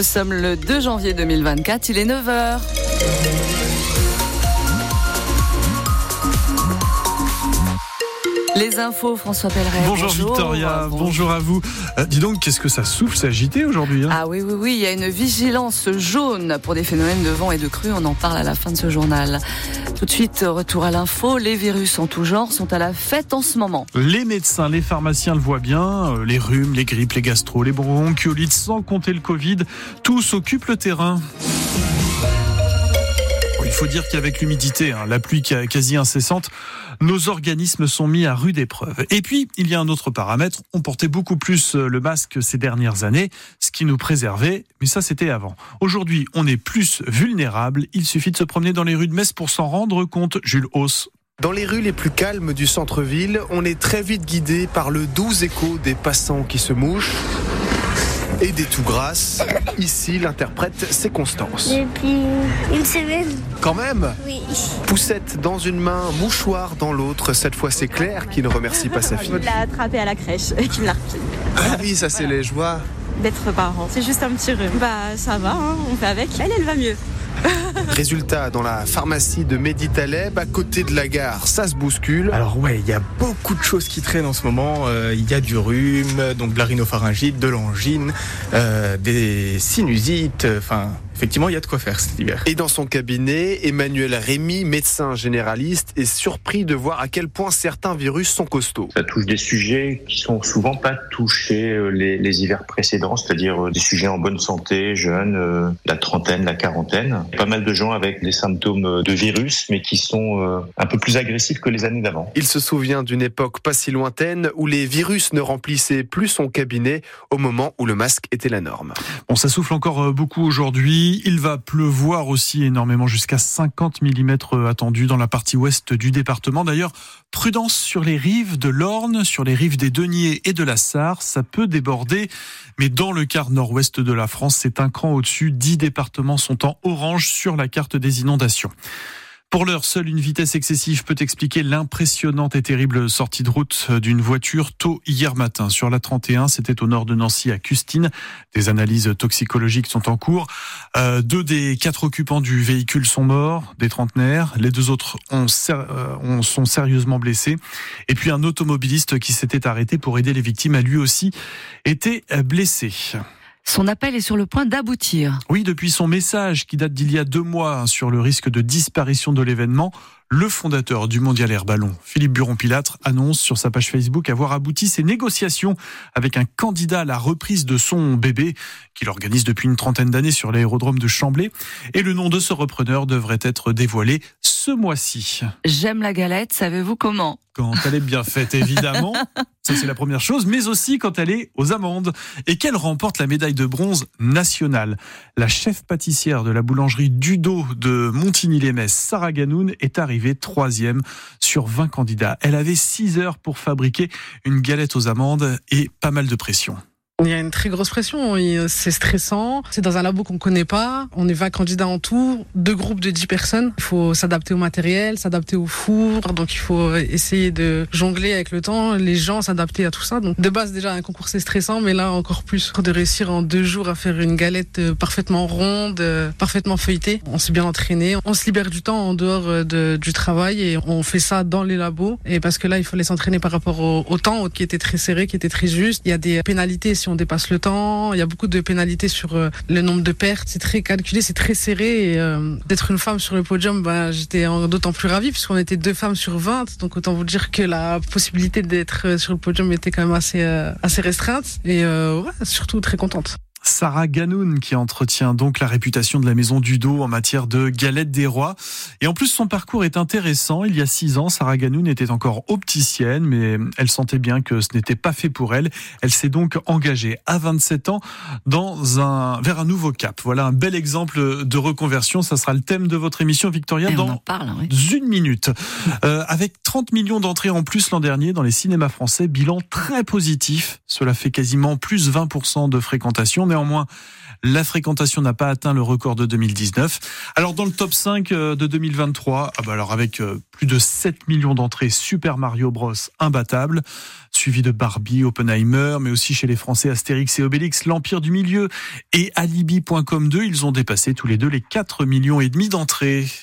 Nous sommes le 2 janvier 2024, il est 9h. Les infos, François Pelleret. Bonjour, Victoria, bonjour. à vous. Euh, dis donc, qu'est-ce que ça souffle, c'est agité aujourd'hui hein? Ah oui, oui, oui, il y a une vigilance jaune pour des phénomènes de vent et de crue. On en parle à la fin de ce journal. Tout de suite, retour à l'info. Les virus en tout genre sont à la fête en ce moment. Les médecins, les pharmaciens le voient bien. Euh, les rhumes, les grippes, les gastro, les bronchiolites, sans compter le Covid, tous occupent le terrain. Faut dire qu'avec l'humidité, hein, la pluie quasi incessante, nos organismes sont mis à rude épreuve. Et puis, il y a un autre paramètre. On portait beaucoup plus euh, le masque ces dernières années, ce qui nous préservait, mais ça c'était avant. Aujourd'hui, on est plus vulnérable. Il suffit de se promener dans les rues de Metz pour s'en rendre compte. Jules Hauss. Dans les rues les plus calmes du centre-ville, on est très vite guidé par le doux écho des passants qui se mouchent et des tout grasses. Ici, l'interprète, c'est Constance. Depuis une semaine. Quand même Oui. Poussette dans une main, mouchoir dans l'autre. Cette fois, c'est Claire qui ne remercie pas sa fille. Je l'ai attrapé à la crèche et qui me l'a repris. Ah oui, ça c'est les joies. D'être parent. C'est juste un petit rhume. Bah, ça va, hein, on fait avec. Elle, elle va mieux. Résultat, dans la pharmacie de Meditaleb, à côté de la gare, ça se bouscule. Alors ouais, il y a beaucoup de choses qui traînent en ce moment. Euh, Il y a du rhume, donc de la rhinopharyngite, de l'angine, euh, des sinusites, enfin... Effectivement, il y a de quoi faire cet hiver. Et dans son cabinet, Emmanuel Rémy, médecin généraliste, est surpris de voir à quel point certains virus sont costauds. Ça touche des sujets qui sont souvent pas touchés euh, les, les hivers précédents, c'est-à-dire euh, des sujets en bonne santé, jeunes, euh, la trentaine, la quarantaine. Pas mal de gens avec des symptômes de virus, mais qui sont un peu plus agressifs que les années d'avant. Il se souvient d'une époque pas si lointaine où les virus ne remplissaient plus son cabinet au moment où le masque était la norme. Bon, ça souffle encore beaucoup aujourd'hui. Il va pleuvoir aussi énormément, jusqu'à 50 mm attendus dans la partie ouest du département. D'ailleurs, prudence sur les rives de l'Orne, sur les rives des Deniers et de la Sarre. Ça peut déborder, mais dans le quart nord-ouest de la France, c'est un cran au-dessus. Dix départements sont en orange sur la carte des inondations. Pour l'heure, seule une vitesse excessive peut expliquer l'impressionnante et terrible sortie de route d'une voiture tôt hier matin sur la 31. C'était au nord de Nancy à Custine. Des analyses toxicologiques sont en cours. Euh, deux des quatre occupants du véhicule sont morts, des trentenaires. Les deux autres ont, euh, ont, sont sérieusement blessés. Et puis un automobiliste qui s'était arrêté pour aider les victimes a lui aussi été blessé. Son appel est sur le point d'aboutir. Oui, depuis son message qui date d'il y a deux mois hein, sur le risque de disparition de l'événement, le fondateur du Mondial Air Ballon, Philippe Buron-Pilâtre, annonce sur sa page Facebook avoir abouti ses négociations avec un candidat à la reprise de son bébé, qu'il organise depuis une trentaine d'années sur l'aérodrome de Chamblay. Et le nom de ce repreneur devrait être dévoilé ce mois-ci. J'aime la galette, savez-vous comment? Quand elle est bien faite, évidemment. Ça, c'est la première chose, mais aussi quand elle est aux amandes et qu'elle remporte la médaille de bronze nationale. La chef pâtissière de la boulangerie Dudo de Montigny-les-Metz, Sarah Ganoun, est arrivée troisième sur 20 candidats. Elle avait 6 heures pour fabriquer une galette aux amandes et pas mal de pression. Il y a une très grosse pression, c'est stressant, c'est dans un labo qu'on connaît pas, on est 20 candidats en tout, deux groupes de 10 personnes, il faut s'adapter au matériel, s'adapter au four, donc il faut essayer de jongler avec le temps, les gens s'adapter à tout ça. Donc de base déjà un concours c'est stressant, mais là encore plus de réussir en deux jours à faire une galette parfaitement ronde, parfaitement feuilletée. On s'est bien entraîné, on se libère du temps en dehors de, du travail et on fait ça dans les labos. Et parce que là il fallait s'entraîner par rapport au, au temps qui était très serré, qui était très juste. Il y a des pénalités si on dépasse le temps. Il y a beaucoup de pénalités sur euh, le nombre de pertes. C'est très calculé, c'est très serré. Et euh, d'être une femme sur le podium, ben, j'étais d'autant plus ravie puisqu'on était deux femmes sur 20. Donc autant vous dire que la possibilité d'être sur le podium était quand même assez, euh, assez restreinte. Et ouais, surtout très contente. Sarah Ganoun qui entretient donc la réputation de la maison du dos en matière de galette des rois. Et en plus, son parcours est intéressant. Il y a six ans, Sarah Ganoun était encore opticienne, mais elle sentait bien que ce n'était pas fait pour elle. Elle s'est donc engagée à 27 ans dans un, vers un nouveau cap. Voilà un bel exemple de reconversion. Ça sera le thème de votre émission, Victoria, Et dans parle, oui. une minute. Euh, avec 30 millions d'entrées en plus l'an dernier dans les cinémas français, bilan très positif. Cela fait quasiment plus 20% de fréquentation. Néanmoins, La fréquentation n'a pas atteint le record de 2019. Alors dans le top 5 euh, de 2023, ah bah alors avec euh, plus de 7 millions d'entrées, Super Mario Bros imbattable, suivi de Barbie, Oppenheimer, mais aussi chez les Français Astérix et Obélix, l'Empire du Milieu et Alibi.com 2, ils ont dépassé tous les deux les 4 millions et demi d'entrées.